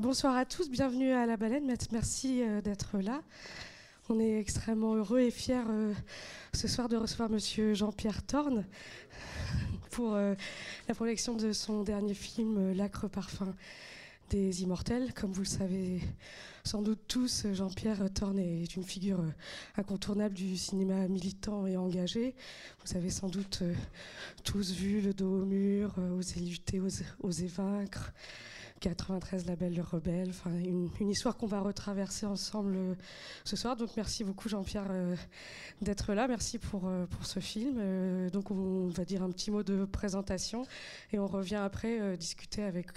Bonsoir à tous, bienvenue à la baleine. Merci euh, d'être là. On est extrêmement heureux et fiers euh, ce soir de recevoir Monsieur Jean-Pierre Thorne pour euh, la projection de son dernier film, L'acre parfum des immortels. Comme vous le savez sans doute tous, Jean-Pierre Thorne est une figure incontournable du cinéma militant et engagé. Vous avez sans doute tous vu Le dos au mur, Oser lutter, oser vaincre. 93 La Belle Rebelle, enfin une, histoire qu'on va retraverser ensemble euh, ce soir. Donc merci beaucoup Jean-Pierre euh, d'être là, merci pour, euh, pour ce film. donc on va dire un petit mot de présentation et on revient après discuter avec,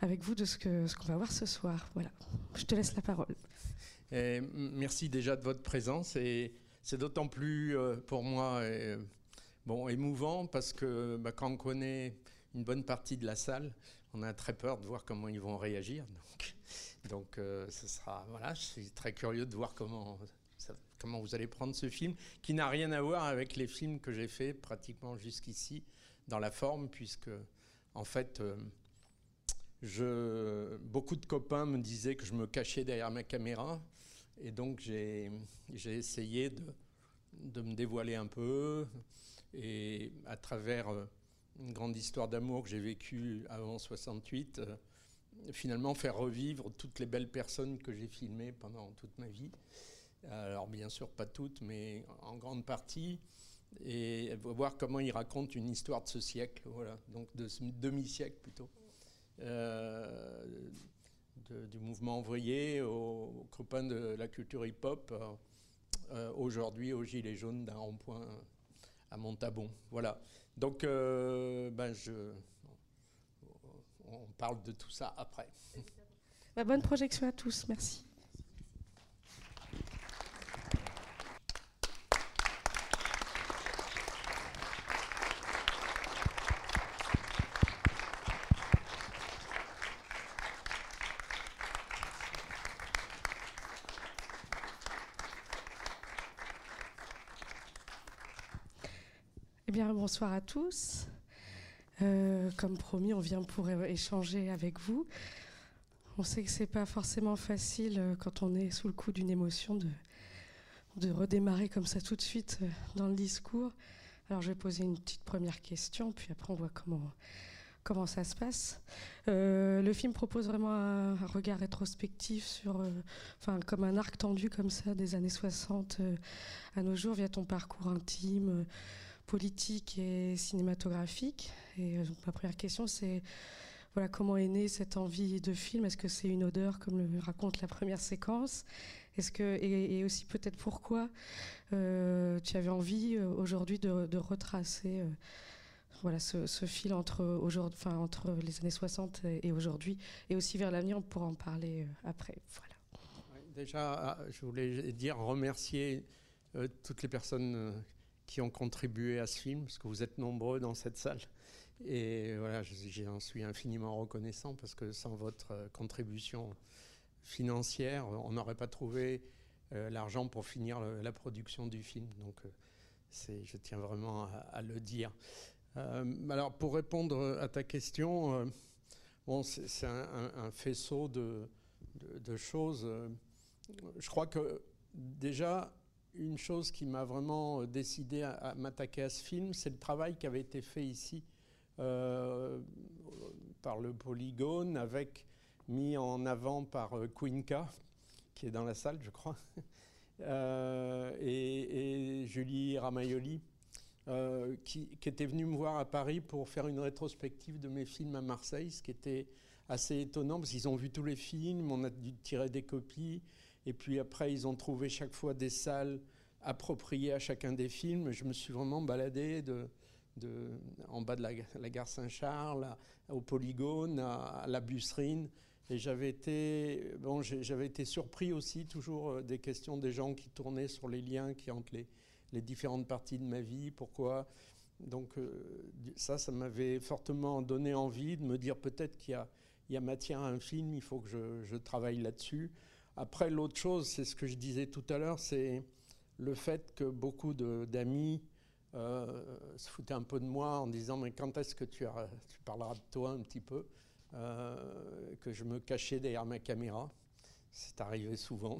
avec vous de ce qu'on ce qu'on va voir ce soir. Voilà, je te laisse la parole. merci déjà de votre présence et c'est d'autant plus pour moi bon, émouvant parce que bah, quand on connaît une bonne partie de la salle, on a très peur de voir comment ils vont réagir. Donc, euh, ce sera, voilà, je suis très curieux de voir comment, comment vous allez prendre ce film, qui n'a rien à voir avec les films que j'ai faits pratiquement jusqu'ici dans la forme, puisque en fait, euh, beaucoup de copains me disaient que je me cachais derrière ma caméra, et donc j'ai essayé de, de, me dévoiler un peu, et à travers euh, une grande histoire d'amour que j'ai vécue avant 68, euh, finalement faire revivre toutes les belles personnes que j'ai filmées pendant toute ma vie. Alors bien sûr pas toutes, mais en grande partie, et voir comment il raconte une histoire de ce siècle, voilà, donc de ce demi-siècle plutôt, euh, du mouvement ouvrier aux, copains de la culture hip-hop, euh, aujourd'hui aux Gilets jaunes d'un rond-point à Montabon. Voilà. Donc, euh, ben je, on parle de tout ça après. Bah, bonne projection à tous, merci. Eh bien, bonsoir à tous. Euh, comme promis, on vient pour échanger avec vous. On sait que c'est pas forcément facile euh, quand on est sous le coup d'une émotion de, redémarrer comme ça tout de suite euh, dans le discours. Alors, je vais poser une petite première question, puis après on voit comment comment ça se passe. le film propose vraiment un, regard rétrospectif sur, enfin, comme un arc tendu comme ça des années 60 à nos jours via ton parcours intime politique et cinématographique. Et euh, ma première question, c'est voilà, comment est née cette envie de film? Est-ce que c'est une odeur, comme le raconte la première séquence? Est-ce que et, aussi peut-être pourquoi euh, tu avais envie euh, aujourd'hui de, retracer voilà ce, fil entre aujourd'hui, enfin entre les années 60 et aujourd'hui, et aussi vers l'avenir, on pourra en parler après. Voilà. déjà, ah, je voulais dire remercier toutes les personnes qui ont contribué à ce film, parce que vous êtes nombreux dans cette salle. Et voilà, j'en suis infiniment reconnaissant parce que sans votre euh, contribution financière, on n'aurait pas trouvé euh, l'argent pour finir la production du film. Donc, euh, je tiens vraiment à, le dire. alors, pour répondre à ta question, bon, c'est, un, faisceau de, choses. Je crois que déjà, une chose qui m'a vraiment euh, décidé à, m'attaquer à ce film, c'est le travail qui avait été fait ici euh, par le Polygone, avec mis en avant par euh, Quinca, qui est dans la salle, je crois, et, Julie Ramaioli, qui, qui, était venue me voir à Paris pour faire une rétrospective de mes films à Marseille, ce qui était assez étonnant, parce qu'ils ont vu tous les films, on a dû tirer des copies. Et puis après, ils ont trouvé chaque fois des salles appropriées à chacun des films. Je me suis vraiment baladé en bas de la, gare Saint-Charles, au Polygone, à, la Busserine. Et j'avais été, bon, j'avais été surpris aussi, toujours euh, des questions des gens qui tournaient sur les liens qui entre les, différentes parties de ma vie. Pourquoi? Donc euh, ça, ça m'avait fortement donné envie de me dire peut-être qu'il y, a, matière à un film, il faut que je travaille là-dessus. Après, l'autre chose, c'est ce que je disais tout à l'heure, c'est le fait que beaucoup d'amis euh, se foutaient un peu de moi en disant mais quand est-ce que tu, tu, parleras de toi un petit peu que je me cachais derrière ma caméra. C'est arrivé souvent.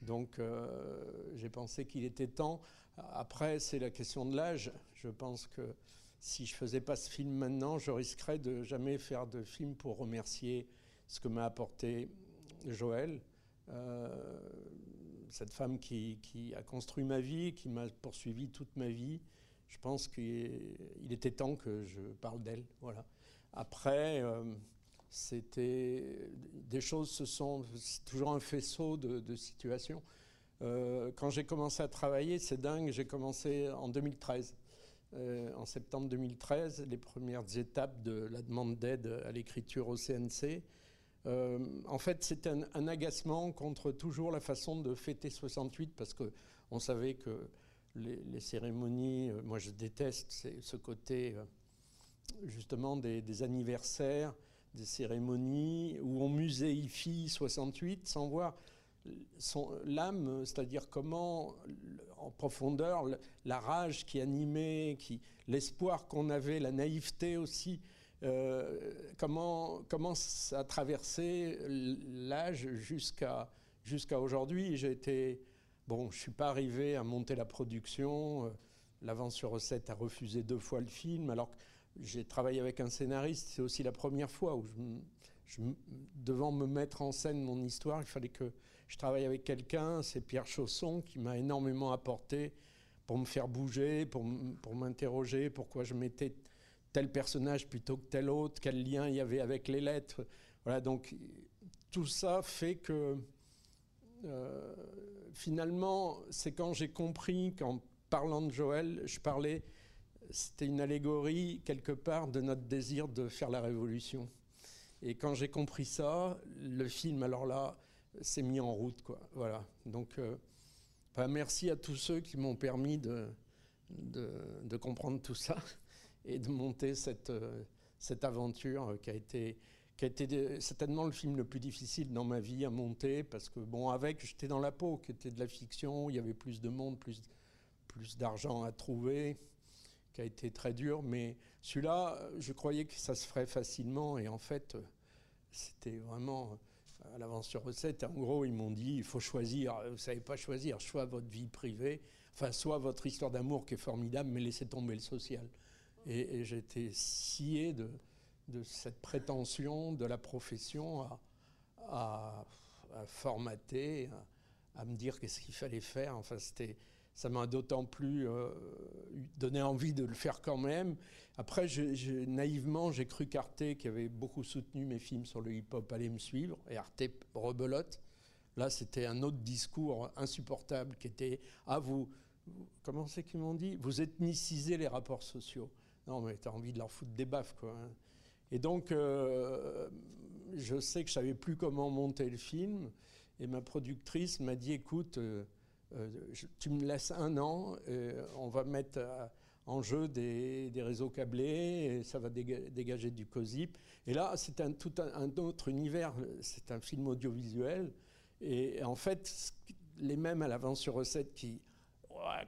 Donc j'ai pensé qu'il était temps. Après, c'est la question de l'âge. Je pense que si je faisais pas ce film maintenant, je risquerais de jamais faire de film pour remercier ce que m'a apporté Joël, euh, cette femme qui, a construit ma vie, qui m'a poursuivi toute ma vie. Je pense qu'il était temps que je parle d'elle. Voilà. Après, euh, c'était des choses, ce sont toujours un faisceau de, situations. Euh, quand j'ai commencé à travailler, c'est dingue, j'ai commencé en 2013. en septembre 2013, les premières étapes de la demande d'aide à l'écriture au CNC. Euh, en fait, c'est un, agacement contre toujours la façon de fêter 68 parce qu'on savait que les, cérémonies, euh, moi je déteste ce côté euh, justement des, anniversaires, des cérémonies où on muséifie 68 sans voir l'âme, c'est-à-dire comment, en profondeur, la rage qui animait, qui, l'espoir qu'on avait, la naïveté aussi euh, comment, ça a traversé l'âge jusqu'à aujourd'hui? J'ai été. Bon, je ne suis pas arrivé à monter la production. Euh, l'avance sur recette a refusé deux fois le film. Alors que j'ai travaillé avec un scénariste, c'est aussi la première fois où devant me mettre en scène mon histoire, il fallait que je travaille avec quelqu'un. C'est Pierre Chausson qui m'a énormément apporté pour me faire bouger, pour m'interroger pourquoi je m'étais tel personnage plutôt que tel autre, quel lien il y avait avec les lettres. Voilà, donc tout ça fait que euh, finalement, c'est quand j'ai compris qu'en parlant de Joël, je parlais, c'était une allégorie quelque part de notre désir de faire la révolution. Et quand j'ai compris ça, le film, alors là, s'est mis en route, quoi. Voilà. Donc, euh, merci à tous ceux qui m'ont permis de, de comprendre tout ça et de monter cette, euh, cette aventure qui a été qui a été certainement le film le plus difficile dans ma vie à monter, parce que, bon, avec, j'étais dans la peau, qui était de la fiction, il y avait plus de monde, plus, plus d'argent à trouver, qui a été très dur, mais celui-là, je croyais que ça se ferait facilement, et en fait, c'était vraiment à l'avance sur recette. En gros, ils m'ont dit, il faut choisir, vous savez pas choisir, soit votre vie privée, enfin, soit votre histoire d'amour qui est formidable, mais laissez tomber le social. Et, j'étais scié de, cette prétention de la profession à, formater, à, me dire qu'est-ce qu'il fallait faire. Enfin, c'était, ça m'a d'autant plus euh, donné envie de le faire quand même. Après, naïvement, j'ai cru qu'Arte, qui avait beaucoup soutenu mes films sur le hip-hop, allait me suivre, et Arte rebelote. Là, c'était un autre discours insupportable qui était Ah, vous, comment c'est qu'ils m'ont dit? Vous ethnicisez les rapports sociaux. Non, mais tu as envie de leur foutre des baffes, quoi. Hein. Et donc, euh, je sais que je savais plus comment monter le film. Et ma productrice m'a dit, écoute, euh, euh, tu me laisses un an, on va mettre en jeu des, réseaux câblés, ça va dégager du COSIP. Et là, c'est un, tout un, autre univers, c'est un film audiovisuel. Et, en fait, les mêmes à l'avance sur recette qui,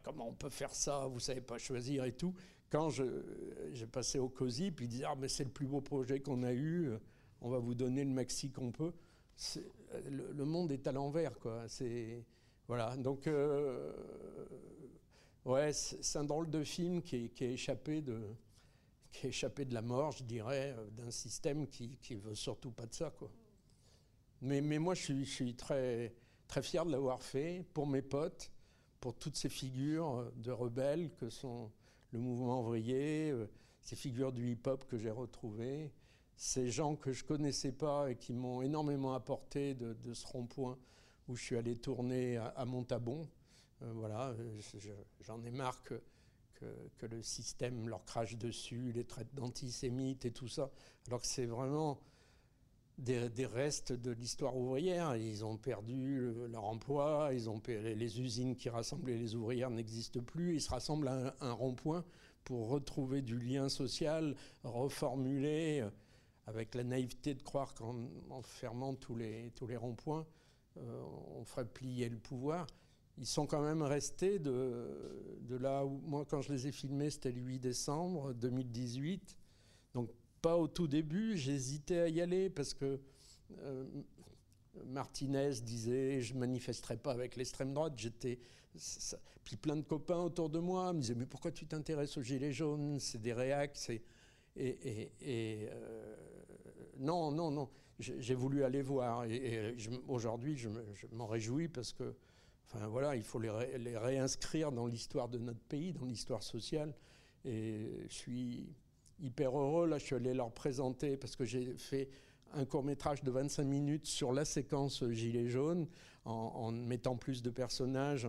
comment on peut faire ça, vous savez pas choisir et tout, quand j'ai passé au COSI, puis ils disaient Ah, mais c'est le plus beau projet qu'on a eu, on va vous donner le maxi qu'on peut. Le, monde est à l'envers, quoi. C'est. Voilà. Donc, euh, ouais, c'est un drôle de film qui est, échappé de qui est échappé de la mort, je dirais, d'un système qui, qui veut surtout pas de ça, quoi. Mais, mais moi, je suis, je suis très, très fier de l'avoir fait pour mes potes, pour toutes ces figures de rebelles que sont le mouvement ouvrier, euh, ces figures du hip-hop que j'ai retrouvées, ces gens que je connaissais pas et qui m'ont énormément apporté de, ce rond-point où je suis allé tourner à, Montabon. Euh, voilà, j'en ai marre que, que, le système leur crache dessus, les traite d'antisémites et tout ça, alors que c'est vraiment des, restes de l'histoire ouvrière. Ils ont perdu leur emploi, les usines qui rassemblaient les ouvrières n'existent plus. Ils se rassemblent à un, rond-point pour retrouver du lien social, reformuler euh, avec la naïveté de croire qu'en fermant tous les, tous les ronds-points, euh, on ferait plier le pouvoir. Ils sont quand même restés de, de là où, moi, quand je les ai filmés, c'était le 8 décembre 2018. Donc pas au tout début, j'hésitais à y aller parce que euh, Martinez disait je manifesterai pas avec l'extrême droite. J'étais puis plein de copains autour de moi me disaient mais pourquoi tu t'intéresses aux gilets jaunes C'est des réacs, et, euh, non non non. J'ai voulu aller voir et, aujourd'hui je m'en réjouis parce que enfin voilà il faut les, les réinscrire dans l'histoire de notre pays, dans l'histoire sociale et je suis hyper heureux. Là, je suis allé leur présenter parce que j'ai fait un court métrage de 25 minutes sur la séquence Gilet jaune en, mettant plus de personnages.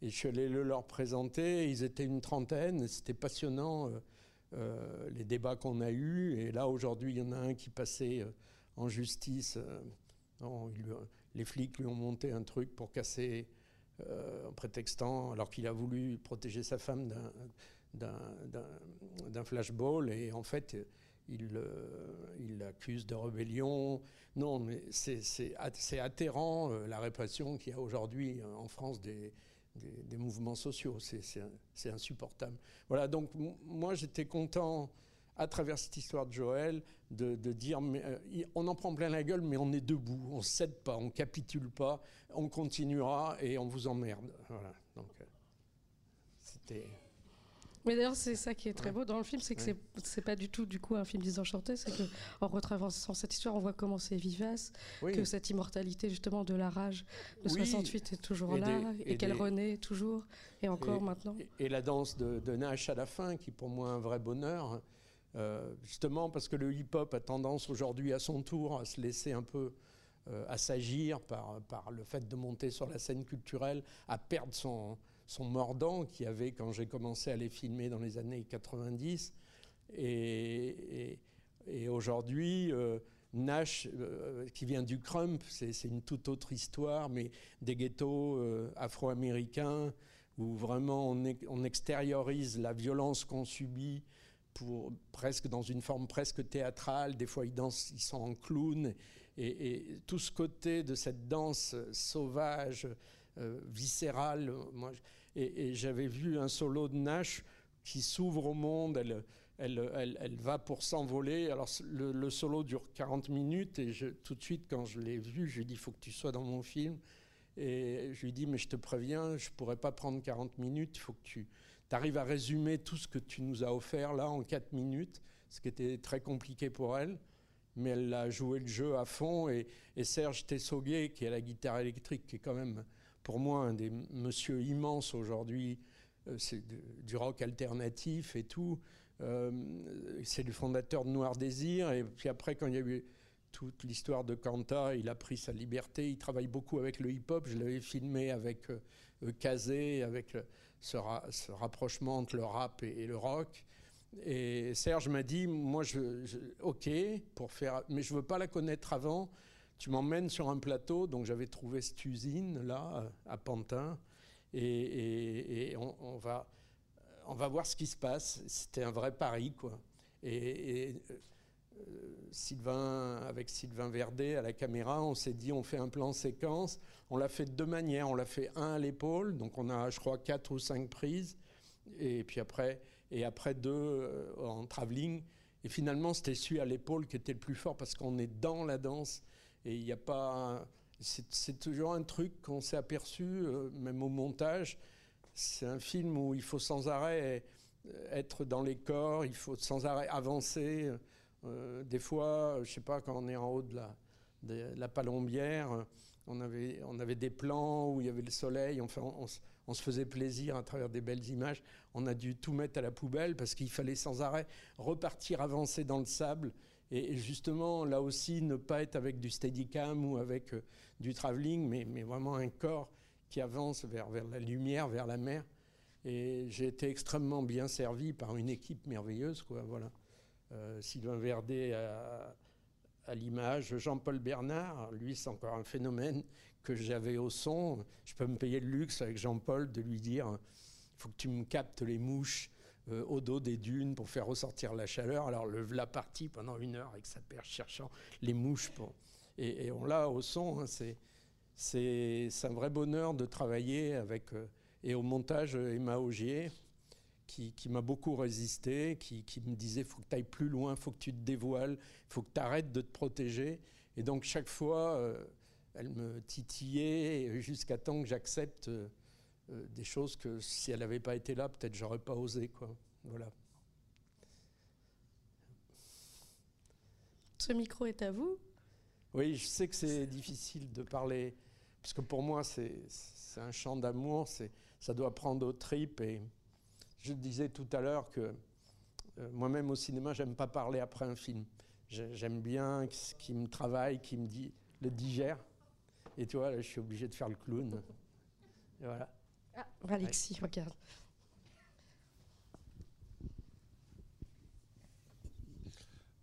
Et je suis allé le leur présenter. Ils étaient une trentaine. C'était passionnant euh, euh, les débats qu'on a eus. Et là, aujourd'hui, il y en a un qui passait euh, en justice. les flics lui ont monté un truc pour casser en prétextant, alors qu'il a voulu protéger sa femme d'un d'un flashball et en fait il, euh, l'accuse de rébellion. Non, mais c'est atterrant euh, la répression qu'il y a aujourd'hui euh, en France des, des, mouvements sociaux. C'est insupportable. Voilà, donc moi j'étais content à travers cette histoire de Joël, de, dire mais, on en prend plein la gueule, mais on est debout, on cède pas, on capitule pas, on continuera et on vous emmerde. Voilà, donc c'était. Mais d'ailleurs, c'est ça qui est très beau dans le film, c'est que c'est pas du tout du coup un film désenchanté, c'est que en retraversant cette histoire, on voit comment c'est vivace, que cette immortalité justement de la rage de 68 est toujours là et, qu'elle renaît toujours et encore maintenant. Et, la danse de, Nash à la fin, qui pour moi un vrai bonheur, euh, justement parce que le hip-hop a tendance aujourd'hui à son tour à se laisser un peu euh, assagir par, par le fait de monter sur la scène culturelle, à perdre son son mordant qui avait quand j'ai commencé à les filmer dans les années 90. Et, aujourd'hui, euh, Nash, euh, qui vient du crump, c'est une toute autre histoire, mais des ghettos euh, afro-américains où vraiment on, extériorise la violence qu'on subit pour presque dans une forme presque théâtrale. Des fois, ils dansent, ils sont en clown. Et, et tout ce côté de cette danse sauvage, viscérale, moi, et, j'avais vu un solo de Nash qui s'ouvre au monde, elle, elle, elle, va pour s'envoler. Alors le, solo dure 40 minutes et tout de suite quand je l'ai vu, je lui ai dit il faut que tu sois dans mon film. Et je lui ai dit mais je te préviens, je ne pourrais pas prendre 40 minutes, il faut que tu arrives à résumer tout ce que tu nous as offert là en 4 minutes, ce qui était très compliqué pour elle. Mais elle a joué le jeu à fond et, et Serge Tessoguet, qui est la guitare électrique, qui est quand même pour moi un des monsieur immenses aujourd'hui. Euh, c'est du rock alternatif et tout. Euh, c'est le fondateur de Noir Désir. Et puis après, quand il y a eu toute l'histoire de Kanta, il a pris sa liberté. Il travaille beaucoup avec le hip-hop. Je l'avais filmé avec euh, Kazé, avec ce, rapprochement entre le rap et, le rock. Et Serge m'a dit, moi, ok, pour faire, mais je veux pas la connaître avant tu m'emmènes sur un plateau, donc j'avais trouvé cette usine là, à Pantin, et, on, va, on va voir ce qui se passe. C'était un vrai pari, quoi. Et, euh, Sylvain, avec Sylvain Verdet à la caméra, on s'est dit on fait un plan séquence. On l'a fait de deux manières. On l'a fait un à l'épaule, donc on a, je crois, quatre ou cinq prises, et puis après, et après deux euh, en travelling. Et finalement, c'était celui à l'épaule qui était le plus fort parce qu'on est dans la danse. Et il n'y a pas. C'est toujours un truc qu'on s'est aperçu, euh, même au montage. C'est un film où il faut sans arrêt être dans les corps, il faut sans arrêt avancer. Euh, des fois, je ne sais pas, quand on est en haut de la, palombière, on avait, on avait des plans où il y avait le soleil, enfin, on, se faisait plaisir à travers des belles images. On a dû tout mettre à la poubelle parce qu'il fallait sans arrêt repartir, avancer dans le sable et, justement, là aussi, ne pas être avec du steadicam ou avec euh, du travelling, mais, vraiment un corps qui avance vers, la lumière, vers la mer. Et j'ai été extrêmement bien servi par une équipe merveilleuse. Voilà. Euh, Sylvain Verdet à, à l'image, Jean-Paul Bernard, lui c'est encore un phénomène que j'avais au son. Je peux me payer le luxe avec Jean-Paul de lui dire, il faut que tu me captes les mouches euh, au dos des dunes pour faire ressortir la chaleur. Alors le la partie pendant une heure avec sa perche cherchant les mouches. Et, on l'a au son. Hein, c'est un vrai bonheur de travailler avec. Euh, et au montage, Emma Augier, qui, m'a beaucoup résisté, qui, me disait faut que tu ailles plus loin, faut que tu te dévoiles, faut que tu arrêtes de te protéger. Et donc chaque fois, euh, elle me titillait jusqu'à temps que j'accepte euh, des choses que si elle n'avait pas été là, peut-être j'aurais pas osé. Quoi. Voilà. Ce micro est à vous. Oui, je sais que c'est difficile de parler, parce que pour moi, c'est un chant d'amour, ça doit prendre aux tripes. Et je disais tout à l'heure que euh, moi-même au cinéma, j'aime pas parler après un film. J'aime bien ce qui me travaille, qui me dit, le digère. Et tu vois, là, je suis obligé de faire le clown. Et voilà. Ah, Alexis, regarde.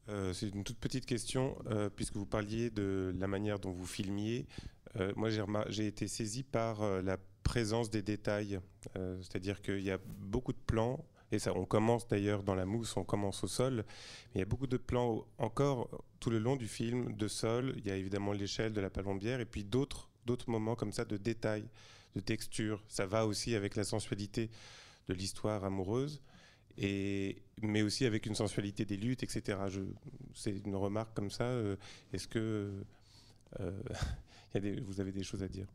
Euh, c'est une toute petite question, euh, puisque vous parliez de la manière dont vous filmiez. Euh, moi, j'ai été saisi par la présence des détails, c'est-à-dire qu'il y a beaucoup de plans, et ça, on commence d'ailleurs dans la mousse, on commence au sol, mais il y a beaucoup de plans encore tout le long du film de sol. Il y a évidemment l'échelle de la palombière, et puis d'autres d'autres moments comme ça de détails, de texture. Ça va aussi avec la sensualité de l'histoire amoureuse et, mais aussi avec une sensualité des luttes, etc. C'est une remarque comme ça. Euh, est-ce que euh, vous avez des choses à dire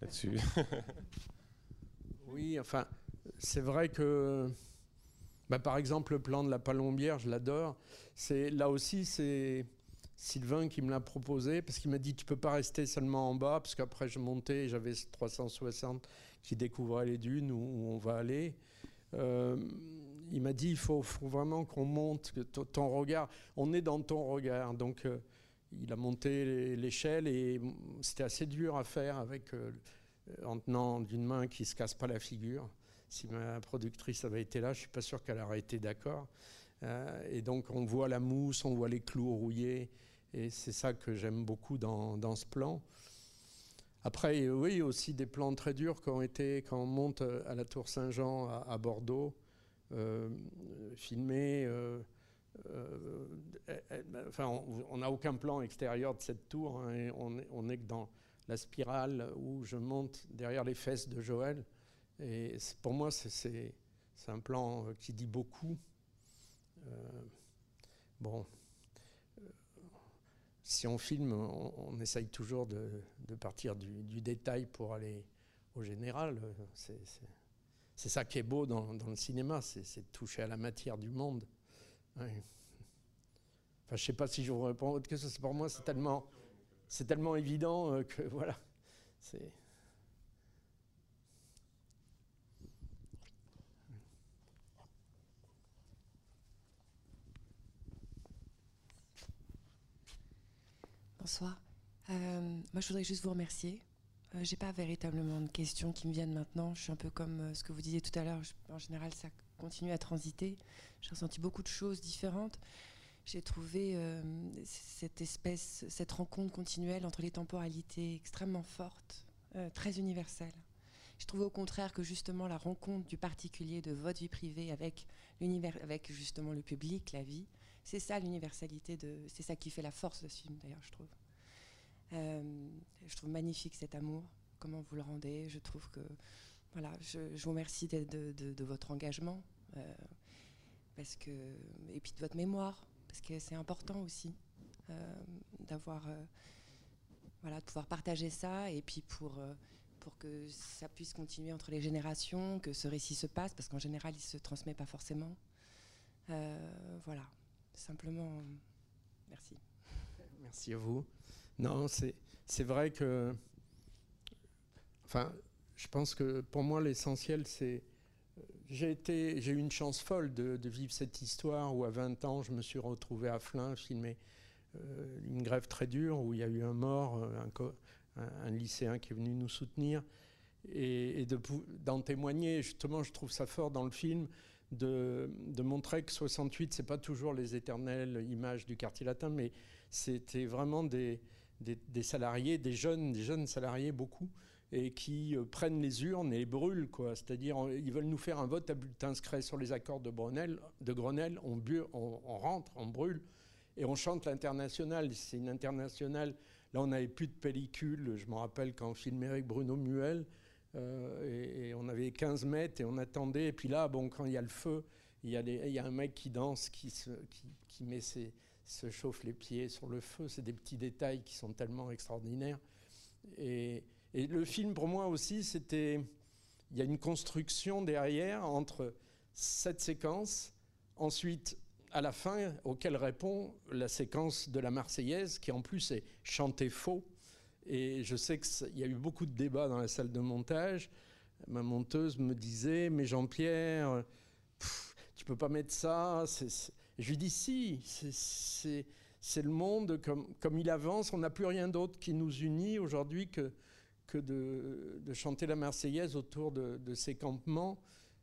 là-dessus? Oui, enfin, c'est vrai que, bah, par exemple, le plan de la palombière, je l'adore. C'est là aussi, c'est Sylvain qui me l'a proposé parce qu'il m'a dit tu peux pas rester seulement en bas parce qu'après je montais, j'avais 360 qui découvraient les dunes où, on va aller. Euh, il m'a dit il faut, vraiment qu'on monte, que ton regard, on est dans ton regard. Donc euh, il a monté l'échelle et c'était assez dur à faire avec euh, en tenant d'une main qui se casse pas la figure. Si ma productrice avait été là, je suis pas sûr qu'elle aurait été d'accord. Et donc on voit la mousse, on voit les clous rouillés, et c'est ça que j'aime beaucoup dans, ce plan. Après, oui, aussi des plans très durs qui ont été quand on monte à la Tour Saint-Jean à, Bordeaux. Euh, filmé. Euh, euh, enfin, on n'a aucun plan extérieur de cette tour. Hein, on, on est que dans la spirale où je monte derrière les fesses de Joël. Et pour moi, c'est un plan qui dit beaucoup. bon, si on filme, on, essaye toujours de, partir du, détail pour aller au général. C'est ça qui est beau dans, le cinéma, c'est de toucher à la matière du monde. Enfin, je ne sais pas si je vous réponds à votre question, pour moi, c'est tellement, tellement évident euh, que voilà. Bonsoir. Euh, moi, je voudrais juste vous remercier je euh, j'ai pas véritablement de questions qui me viennent maintenant. Je suis un peu comme euh, ce que vous disiez tout à l'heure. En général, ça continue à transiter. J'ai ressenti beaucoup de choses différentes. J'ai trouvé euh, cette espèce, cette rencontre continuelle entre les temporalités extrêmement forte, très universelle. Je trouvais au contraire que justement la rencontre du particulier, de votre vie privée avec l'univers, avec justement le public, la vie, c'est ça l'universalité de, c'est ça qui fait la force de ce film d'ailleurs, je trouve. Euh, je trouve magnifique cet amour, comment vous le rendez. Je trouve que, voilà, je, vous remercie de, votre engagement, euh, parce que, et puis de votre mémoire, parce que c'est important aussi euh, d'avoir, voilà, de pouvoir partager ça, et puis pour pour que ça puisse continuer entre les générations, que ce récit se passe, parce qu'en général, il ne se transmet pas forcément. voilà, simplement, merci. Merci à vous. Non, c'est vrai que. Enfin, je pense que pour moi, l'essentiel, c'est. J'ai eu une chance folle de, vivre cette histoire où à 20 ans, je me suis retrouvé à Flins, filmer euh, une grève très dure où il y a eu un mort, un, un, lycéen qui est venu nous soutenir. Et, d'en témoigner, justement, je trouve ça fort dans le film de, montrer que 68, c'est pas toujours les éternelles images du quartier latin, mais c'était vraiment des, des, salariés, des jeunes, des jeunes salariés beaucoup, et qui euh, prennent les urnes et brûlent, quoi. C'est-à-dire, ils veulent nous faire un vote à bulletin secret sur les accords de Grenelle, de Grenelle on, on, rentre, on brûle, et on chante l'international. C'est une internationale. Là, on n'avait plus de pellicule. Je me rappelle quand on filmait avec Bruno Muel, et, on avait 15 mètres et on attendait. Et puis là, bon, quand il y a le feu, il y a, un mec qui danse, qui, se, met ses, se chauffe les pieds sur le feu. C'est des petits détails qui sont tellement extraordinaires. Et, et le film, pour moi aussi, c'était. Il y a une construction derrière entre cette séquence, ensuite à la fin, auquel répond la séquence de la Marseillaise, qui en plus est chantée faux. Et je sais qu'il y a eu beaucoup de débats dans la salle de montage. Ma monteuse me disait, mais Jean-Pierre, tu peux pas mettre ça. Je lui dis, si, c'est le monde comme, il avance. On n'a plus rien d'autre qui nous unit aujourd'hui que, de, chanter la Marseillaise autour de, de ces campements.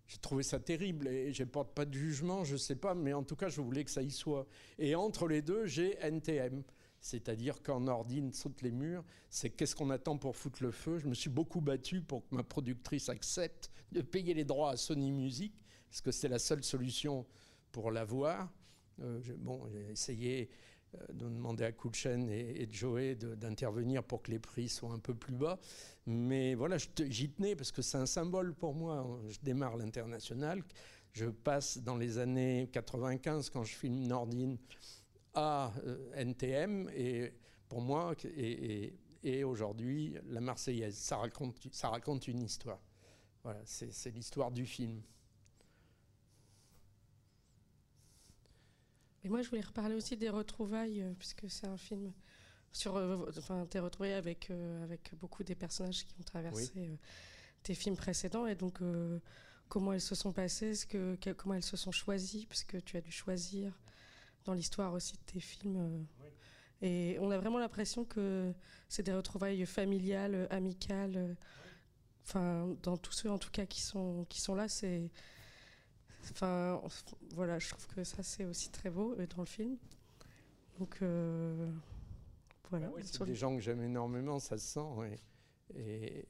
J'ai trouvé ça terrible et je ne porte pas de jugement, je ne sais pas, mais en tout cas, je voulais que ça y soit. Et entre les deux, j'ai NTM, c'est-à-dire quand Nordine saute les murs, c'est qu'est-ce qu'on attend pour foutre le feu. Je me suis beaucoup battu pour que ma productrice accepte de payer les droits à Sony Music, parce que c'était la seule solution pour l'avoir. Euh, bon, j'ai essayé euh, de demander à Kouchen et, et Joey d'intervenir pour que les prix soient un peu plus bas. Mais voilà, j'y tenais parce que c'est un symbole pour moi. Je démarre l'international. Je passe dans les années 95 quand je filme Nordine à euh, NTM et pour moi et, et, aujourd'hui la Marseillaise. Ça raconte, ça raconte une histoire. Voilà, c'est l'histoire du film. Et moi, je voulais reparler aussi des retrouvailles, euh, puisque c'est un film sur. Euh, enfin, t'es retrouvé avec, euh, avec beaucoup des personnages qui ont traversé tes films précédents. Et donc, comment elles se sont passées ce que, Comment elles se sont choisies Puisque tu as dû choisir dans l'histoire aussi de tes films. Et on a vraiment l'impression que c'est des retrouvailles familiales, amicales. Enfin, dans tous ceux en tout cas qui sont, qui sont là, c'est Enfin, voilà, je trouve que ça c'est aussi très beau euh, dans le film. Donc euh, voilà. Bah c'est des gens que j'aime énormément, ça se sent. Et,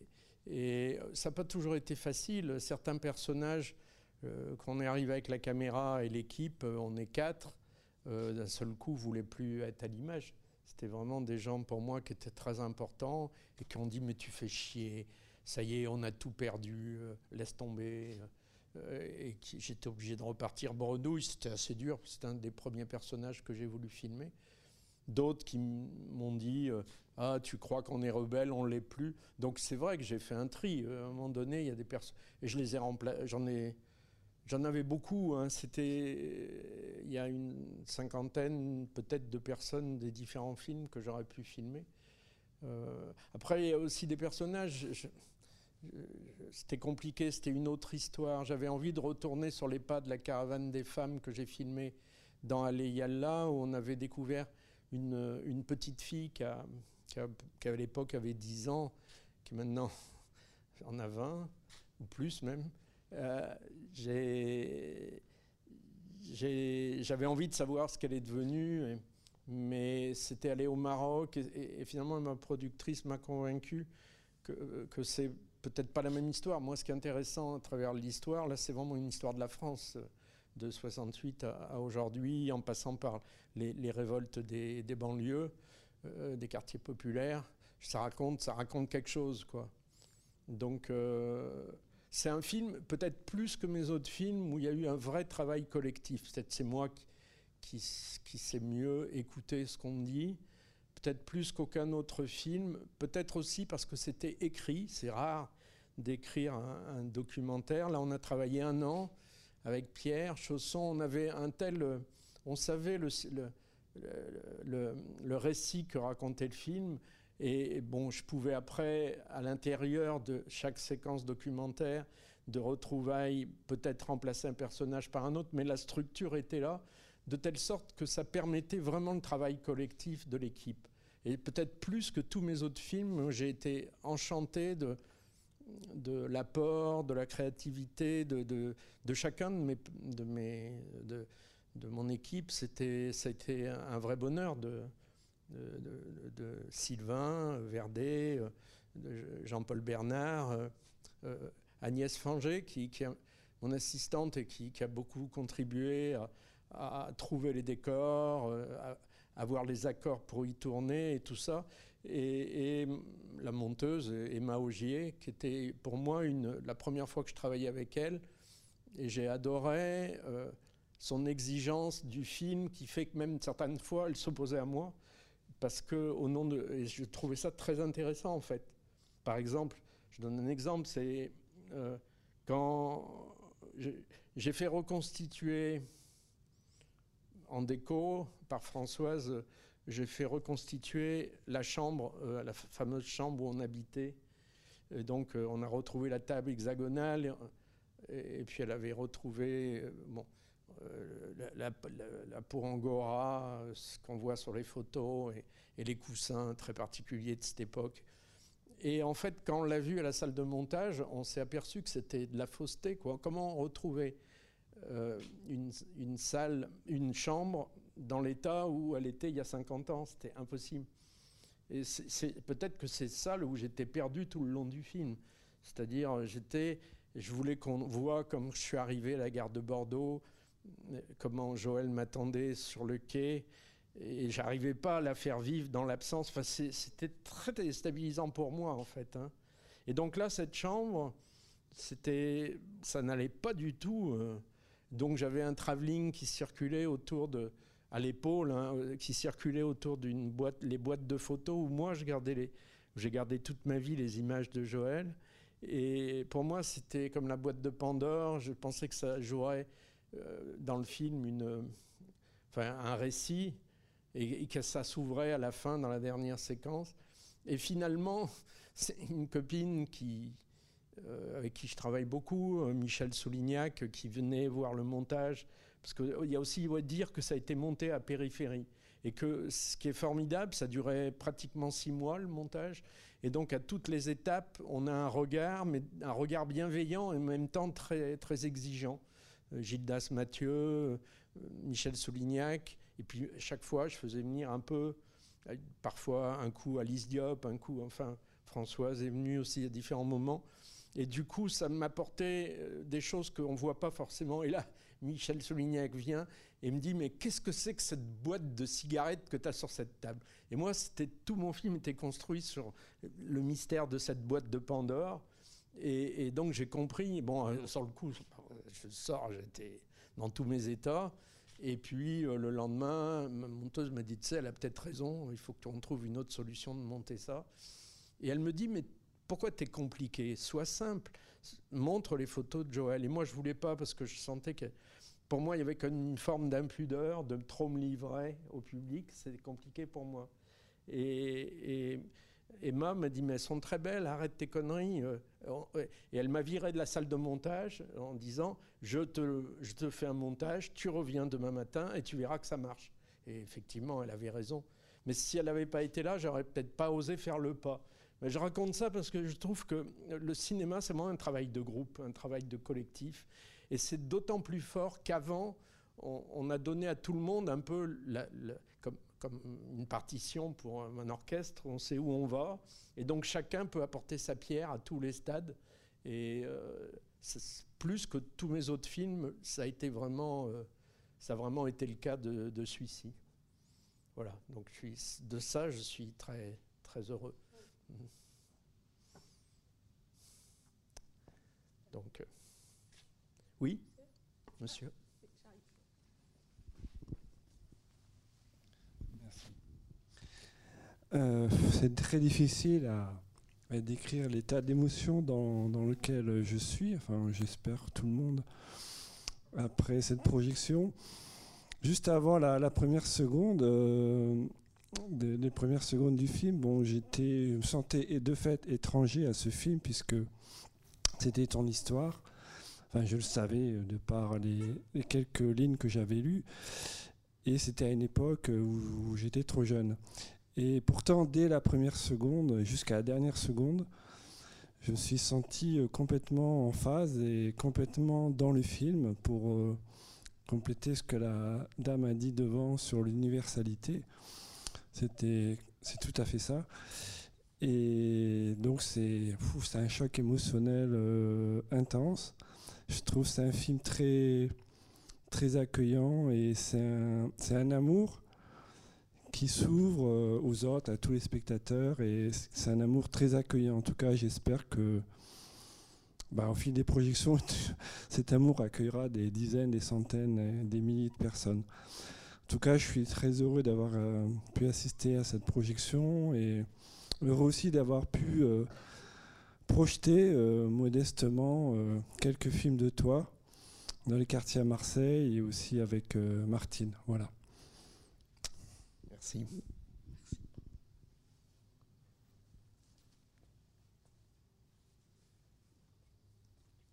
et, ça n'a pas toujours été facile. Certains personnages, euh, quand on est arrivé avec la caméra et l'équipe, on est quatre, d'un seul coup, voulaient plus être à l'image. C'était vraiment des gens pour moi qui étaient très importants et qui ont dit mais tu fais chier, ça y est, on a tout perdu, laisse tomber. Euh, et j'étais obligé de repartir bredouille. C'était assez dur. C'était un des premiers personnages que j'ai voulu filmer. D'autres qui m'ont dit euh, Ah, tu crois qu'on est rebelle, on l'est plus. Donc c'est vrai que j'ai fait un tri. Euh, à un moment donné, il y a des personnes. Et je les ai remplacés. J'en ai. J'en avais beaucoup. Hein. C'était il y a une cinquantaine peut-être de personnes des différents films que j'aurais pu filmer. après, il y a aussi des personnages c'était compliqué, c'était une autre histoire. J'avais envie de retourner sur les pas de la caravane des femmes que j'ai filmée dans Aleyalla, où on avait découvert une, petite fille qui, qui, à l'époque avait 10 ans, qui maintenant en a 20, ou plus même. Euh, j'avais envie de savoir ce qu'elle est devenue, mais c'était aller au Maroc, et, finalement ma productrice m'a convaincu que, que c'est peut-être pas la même histoire. Moi, ce qui est intéressant à travers l'histoire, là, c'est vraiment une histoire de la France de 68 à, aujourd'hui, en passant par les, révoltes des, banlieues, euh, des quartiers populaires. Ça raconte, ça raconte quelque chose, quoi. Donc, euh, c'est un film peut-être plus que mes autres films où il y a eu un vrai travail collectif. Peut-être c'est moi qui, qui, qui sais mieux écouter ce qu'on dit peut-être plus qu'aucun autre film, peut-être aussi parce que c'était écrit, c'est rare d'écrire un, documentaire. Là, on a travaillé un an avec Pierre Chausson, on avait un tel... On savait le, le, le, récit que racontait le film, et bon, je pouvais après, à l'intérieur de chaque séquence documentaire, de retrouvailles, peut-être remplacer un personnage par un autre, mais la structure était là, de telle sorte que ça permettait vraiment le travail collectif de l'équipe. Et peut-être plus que tous mes autres films, j'ai été enchanté de, l'apport, de la créativité de, chacun de, mon équipe. C'était, été un vrai bonheur de, de, Sylvain Verdet, Jean-Paul Bernard, euh, euh, Agnès Fanger, qui, est mon assistante et qui, a beaucoup contribué à, trouver les décors, euh, à, avoir les accords pour y tourner et tout ça. et, la monteuse Emma Augier, qui était pour moi une, la première fois que je travaillais avec elle. Et j'ai adoré euh, son exigence du film qui fait que même certaines fois, elle s'opposait à moi. Parce que au nom de. Et je trouvais ça très intéressant en fait. Par exemple, je donne un exemple, c'est euh, quand j'ai fait reconstituer en déco par Françoise j'ai fait reconstituer la chambre, euh, la fameuse chambre où on habitait. Et donc, euh, on a retrouvé la table hexagonale, et, puis elle avait retrouvé bon, la, la, pour angora, ce qu'on voit sur les photos, et, les coussins très particuliers de cette époque. Et en fait, quand on l'a vu à la salle de montage, on s'est aperçu que c'était de la fausseté. Comment retrouver une, une, salle, une chambre dans l'état où elle était il y a 50 ans? C'était impossible. Et c'est, peut-être que c'est ça où j'étais perdu tout le long du film. C'est-à-dire, j'étais, je voulais qu'on voit comme je suis arrivé à la gare de Bordeaux, comment Joël m'attendait sur le quai, et j'arrivais pas à la faire vivre dans l'absence. Enfin, c'était très déstabilisant pour moi, en fait. Hein. Et donc là, cette chambre, c'était, ça n'allait pas du tout. Euh. donc j'avais un travelling qui circulait autour de, à l'épaule hein, qui circulait autour d'une boîte, les boîtes de photos où moi je gardais les, j'ai gardé toute ma vie les images de Joël. Et pour moi, c'était comme la boîte de Pandore. Je pensais que ça jouerait dans le film un récit et, que ça s'ouvrait à la fin dans la dernière séquence. Et finalement, c'est une copine euh, avec qui je travaille beaucoup, euh, Michel Soulignac, qui venait voir le montage parce qu'il y a aussi à dire que ça a été monté à périphérie. Et que ce qui est formidable, ça durait pratiquement six mois le montage. Et donc à toutes les étapes, on a un regard, mais un regard bienveillant et en même temps très, très exigeant. Euh, Gildas Mathieu, euh, Michel Soulignac. Et puis chaque fois, je faisais venir un peu, euh, parfois un coup Alice Diop, un coup, enfin, Françoise est venue aussi à différents moments. Et du coup, ça m'apportait des choses qu'on ne voit pas forcément. Et là, Michel Solignac vient et me dit Mais qu'est-ce que c'est que cette boîte de cigarettes que tu as sur cette table? Et moi, c'était tout mon film était construit sur le mystère de cette boîte de Pandore. Et, donc j'ai compris, bon, euh, sur le coup, je sors, j'étais dans tous mes états. Et puis euh, le lendemain, ma monteuse m'a dit, tu sais, elle a peut-être raison, il faut qu'on trouve une autre solution de monter ça. Et elle me dit, mais pourquoi t'es compliqué? Sois simple, montre les photos de Joël. Et moi, je voulais pas parce que je sentais que pour moi, il y avait une forme d'impudeur, de trop me livrer au public. C'est compliqué pour moi. Et, Emma m'a dit, mais elles sont très belles, arrête tes conneries. Euh, et elle m'a viré de la salle de montage en disant, je te, je te fais un montage, tu reviens demain matin et tu verras que ça marche. Et effectivement, elle avait raison. Mais si elle n'avait pas été là, j'aurais peut-être pas osé faire le pas. Mais je raconte ça parce que je trouve que le cinéma, c'est vraiment un travail de groupe, un travail de collectif. Et c'est d'autant plus fort qu'avant, on, a donné à tout le monde un peu comme, une partition pour un, orchestre, on sait où on va, et donc chacun peut apporter sa pierre à tous les stades. Et euh, plus que tous mes autres films, ça a été vraiment, euh, ça a vraiment été le cas de, de celui-ci. Voilà, donc de ça, je suis très, très heureux. Donc. Euh, oui, monsieur. Euh, c'est très difficile à, décrire l'état d'émotion dans, lequel je suis, enfin j'espère tout le monde, après cette projection. Juste avant la, première seconde, euh, des, premières secondes du film, bon, j'étais, me sentais de fait étranger à ce film puisque c'était ton histoire. Enfin, je le savais de par les, quelques lignes que j'avais lues. Et c'était à une époque où, j'étais trop jeune. Et pourtant, dès la première seconde, jusqu'à la dernière seconde, je me suis senti euh, complètement en phase et complètement dans le film pour euh, compléter ce que la dame a dit devant sur l'universalité. C'est tout à fait ça. Et donc c'est, c'est un choc émotionnel euh, intense. Je trouve que c'est un film très, très accueillant et c'est un, c'est un amour qui s'ouvre aux autres, à tous les spectateurs, et c'est un amour très accueillant. En tout cas, j'espère que, bah, au fil des projections, cet amour accueillera des dizaines, des centaines, des milliers de personnes. En tout cas, je suis très heureux d'avoir pu assister à cette projection et heureux aussi d'avoir pu projeter modestement quelques films de toi dans les quartiers à Marseille et aussi avec euh, Martine. Voilà. Merci.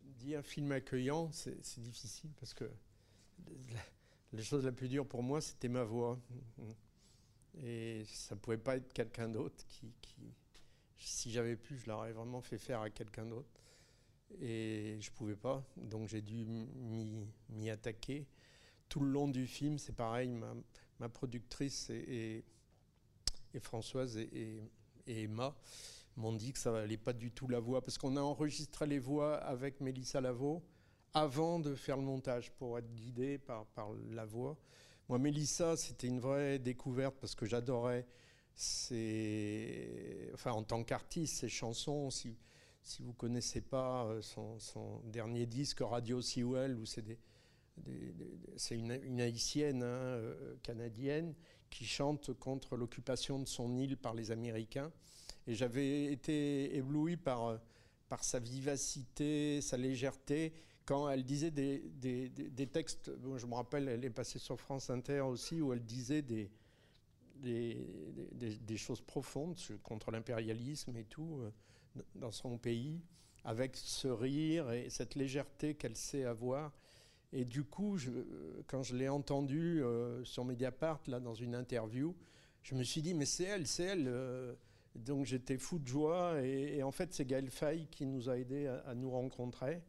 Dire film accueillant, c'est difficile parce que la, chose la plus dure pour moi, c'était ma voix. Et ça ne pouvait pas être quelqu'un d'autre qui, si j'avais pu, je l'aurais vraiment fait faire à quelqu'un d'autre et je pouvais pas, donc j'ai dû m'y attaquer. Tout le long du film, c'est pareil, productrice et, Françoise et, Emma m'ont dit que ça n'allait pas du tout la voix, parce qu'on a enregistré les voix avec Mélissa Lavaux avant de faire le montage pour être guidé par, par la voix. Moi, Mélissa, c'était une vraie découverte parce que j'adorais enfin, en tant qu'artiste, ses chansons. aussi si vous ne connaissez pas euh, son, dernier disque, Radio Sewell, où c'est une, haïtienne hein, euh, canadienne qui chante contre l'occupation de son île par les Américains. Et j'avais été ébloui par, euh, sa vivacité, sa légèreté, quand elle disait des, textes, je me rappelle, elle est passée sur France Inter aussi, où elle disait des, des, choses profondes contre l'impérialisme et tout dans son pays, avec ce rire et cette légèreté qu'elle sait avoir. Et du coup, je, quand je l'ai entendue euh, sur Mediapart, là, dans une interview, je me suis dit, mais c'est elle, c'est elle. Euh. donc j'étais fou de joie. Et, en fait, c'est Gaël Faye qui nous a aidés à, nous rencontrer.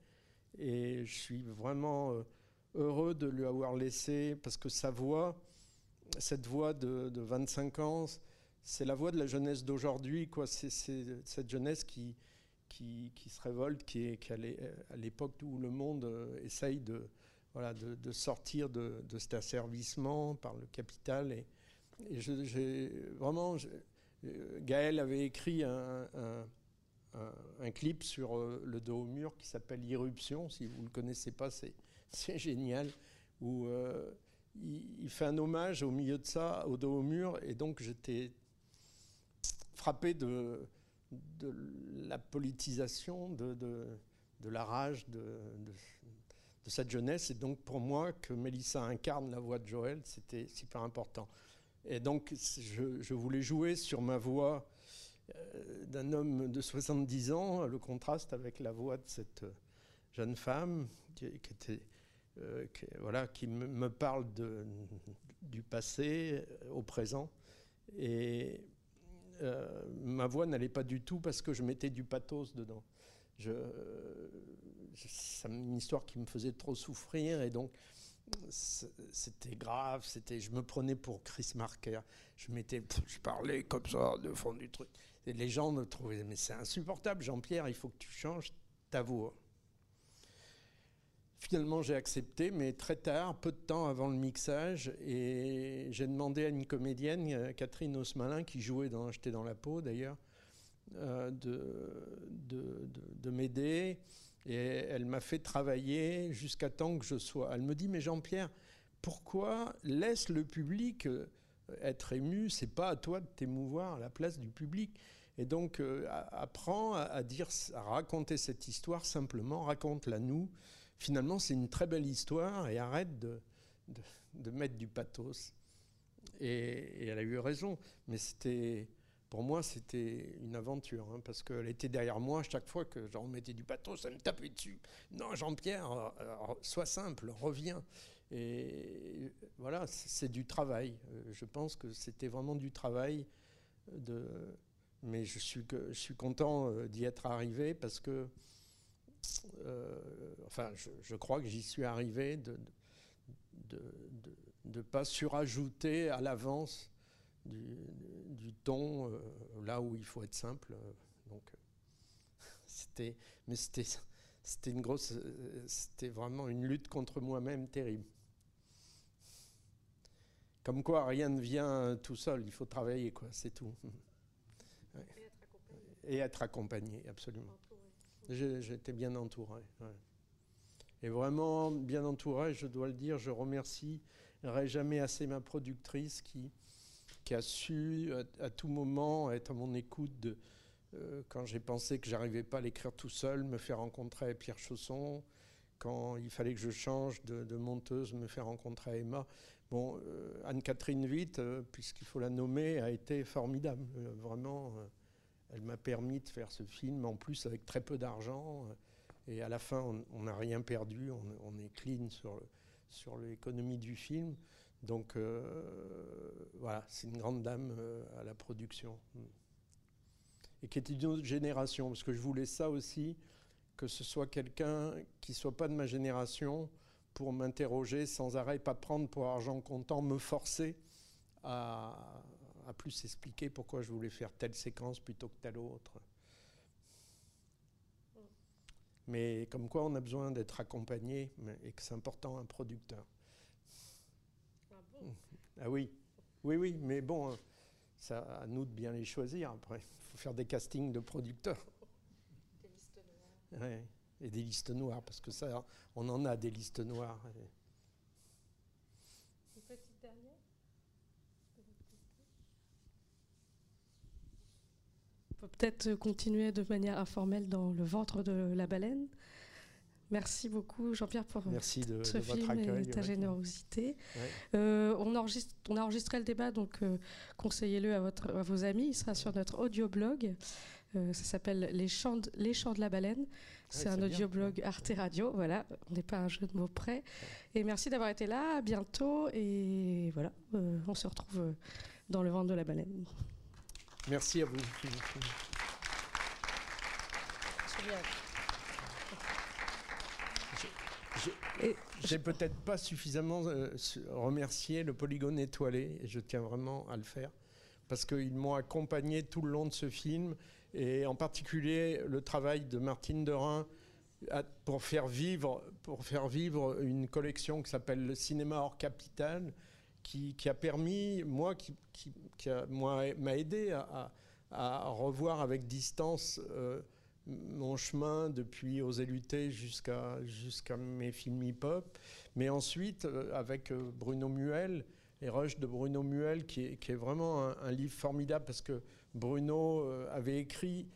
Et je suis vraiment euh, heureux de lui avoir laissé, parce que sa voix, cette voix de, de 25 ans, c'est la voix de la jeunesse d'aujourd'hui, quoi. C'est cette jeunesse qui, qui, se révolte, qui est, à l'époque où le monde euh, essaye de, voilà, de, sortir de, cet asservissement par le capital. Et, vraiment, euh, Gaël avait écrit un, clip sur euh, le dos au mur qui s'appelle Irruption. Si vous ne le connaissez pas, c'est génial. Où il, il, fait un hommage au milieu de ça, au dos au mur. Et donc j'étais frappé de, de la politisation, de, de, la rage de, cette jeunesse. Et donc pour moi, que Mélissa incarne la voix de Joël, c'était super important. Et donc je, je, voulais jouer sur ma voix euh, d'un homme de 70 ans, le contraste avec la voix de cette jeune femme qui, était... Euh, voilà, qui me, parle du passé au présent. Et euh, ma voix n'allait pas du tout parce que je mettais du pathos dedans. C'est une histoire qui me faisait trop souffrir et donc c'était grave, c'était, je me prenais pour Chris Marker, je mettais, je parlais comme ça de fond du truc. Les gens me trouvaient, mais c'est insupportable, Jean-Pierre, il faut que tu changes ta voix. Finalement, j'ai accepté, mais très tard, peu de temps avant le mixage, et j'ai demandé à une comédienne, euh, Catherine Osmalin, qui jouait dans J'étais dans la peau d'ailleurs, euh, de, de, m'aider. Et elle m'a fait travailler jusqu'à temps que je sois. Elle me dit Mais Jean-Pierre, pourquoi laisse le public euh, être ému? C'est pas à toi de t'émouvoir à la place du public. Et donc, apprends à, dire, raconter cette histoire simplement, raconte-la nous finalement, c'est une très belle histoire et arrête de, de, mettre du pathos. Et, elle a eu raison. Mais c'était, pour moi, c'était une aventure, hein, parce qu'elle était derrière moi chaque fois que j'en mettais du pathos, elle me tapait dessus. Non, Jean-Pierre, euh, sois simple, reviens. Et voilà, c'est du travail. Euh, je pense que c'était vraiment du travail. De, mais je suis, je suis content euh, d'y être arrivé parce que enfin, je, crois que j'y suis arrivé de ne pas surajouter à l'avance du, ton euh, là où il faut être simple. Donc, c'était, mais c'était, c'était une grosse, c'était vraiment une lutte contre moi-même terrible. Comme quoi, rien ne vient tout seul, il faut travailler, quoi, c'est tout. Et être accompagné, absolument. J'étais bien entouré. Et vraiment bien entouré, je dois le dire, je remercierai jamais assez ma productrice qui, qui a su à, tout moment être à mon écoute euh, quand j'ai pensé que j'arrivais pas à l'écrire tout seul, me faire rencontrer Pierre Chausson, quand il fallait que je change de, monteuse, me faire rencontrer Emma. Bon, euh, Anne-Catherine Witt, euh, puisqu'il faut la nommer, a été formidable. vraiment, elle m'a permis de faire ce film, en plus avec très peu d'argent. et à la fin, on n'a rien perdu, on, est clean sur, sur l'économie du film. Donc voilà, c'est une grande dame à la production et qui est une autre génération, parce que je voulais ça aussi, que ce soit quelqu'un qui soit pas de ma génération pour m'interroger sans arrêt, pas prendre pour argent comptant, me forcer à, à plus expliquer pourquoi je voulais faire telle séquence plutôt que telle autre. Mais comme quoi on a besoin d'être accompagné et que c'est important un producteur. Ah, oui, oui, oui, mais bon, c'est à nous de bien les choisir après faire des castings de producteurs. Des listes noires. et des listes noires, parce que ça, on en a des listes noires. Une petite dernière? On peut peut-être continuer de manière informelle dans le ventre de la baleine. Merci beaucoup Jean-Pierre pour Merci de, ce film votre accueil, et ta générosité. Euh, on, enregistre, on a enregistré le débat, donc euh, conseillez-le à, votre, à vos amis. Il sera sur notre audio-blog. Euh, ça s'appelle Les chants de, Les chants de la baleine. C'est un audio-blog Arte Radio. Voilà, on n'est pas un jeu de mots près. Et merci d'avoir été là. À bientôt. Et voilà, on se retrouve dans le ventre de la baleine. Merci à vous. J'ai peut-être pas suffisamment euh, remercié le polygone étoilé, et je tiens vraiment à le faire, parce qu'ils m'ont accompagné tout le long de ce film, et en particulier le travail de Martine Derain pour faire vivre, pour faire vivre une collection qui s'appelle le cinéma hors capital, qui, a permis, moi, qui, m'a aidé à, revoir avec distance. Euh, mon chemin depuis Oser lutter jusqu'à jusqu'à mes films hip-hop. Mais ensuite, euh, avec euh, Bruno Muel, et Rush de Bruno Muel, qui est, qui est vraiment un, livre formidable parce que Bruno euh, avait écrit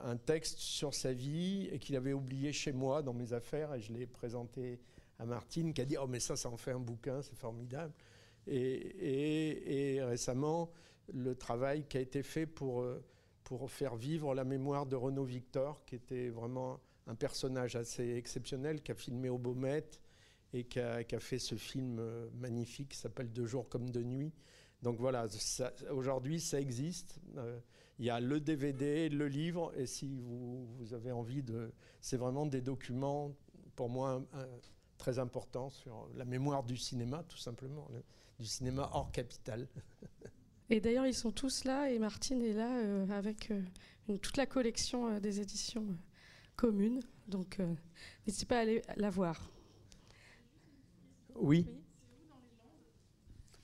un texte sur sa vie et qu'il avait oublié chez moi dans mes affaires et je l'ai présenté à Martine qui a dit Oh, mais ça, ça en fait un bouquin, c'est formidable. Et, et, récemment, le travail qui a été fait pour pour faire vivre la mémoire de Renaud Victor, qui était vraiment un personnage assez exceptionnel, qui a filmé au Baumette et qui a, fait ce film euh, magnifique qui s'appelle Deux jours comme de nuit. Donc voilà, aujourd'hui ça existe. Euh, il y a le DVD, le livre, et si vous, avez envie de... C'est vraiment des documents, pour moi, très importants sur la mémoire du cinéma, tout simplement, du cinéma hors capital. Et d'ailleurs, ils sont tous là et Martine est là euh, avec euh, toute la collection euh, des éditions communes. Donc, n'hésitez pas à aller la voir. Oui.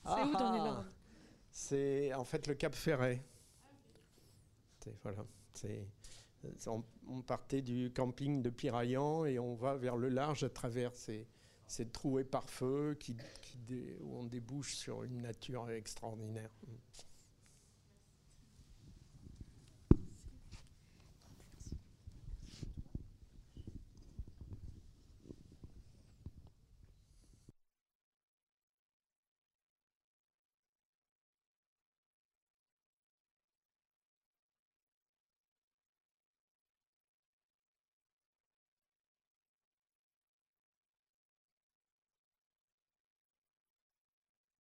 C'est où dans les Landes? C'est en fait le Cap Ferret. Voilà. On, on, partait du camping de Piraillan et on va vers le large à travers ces, ces trous par feu qui, qui où on débouche sur une nature extraordinaire.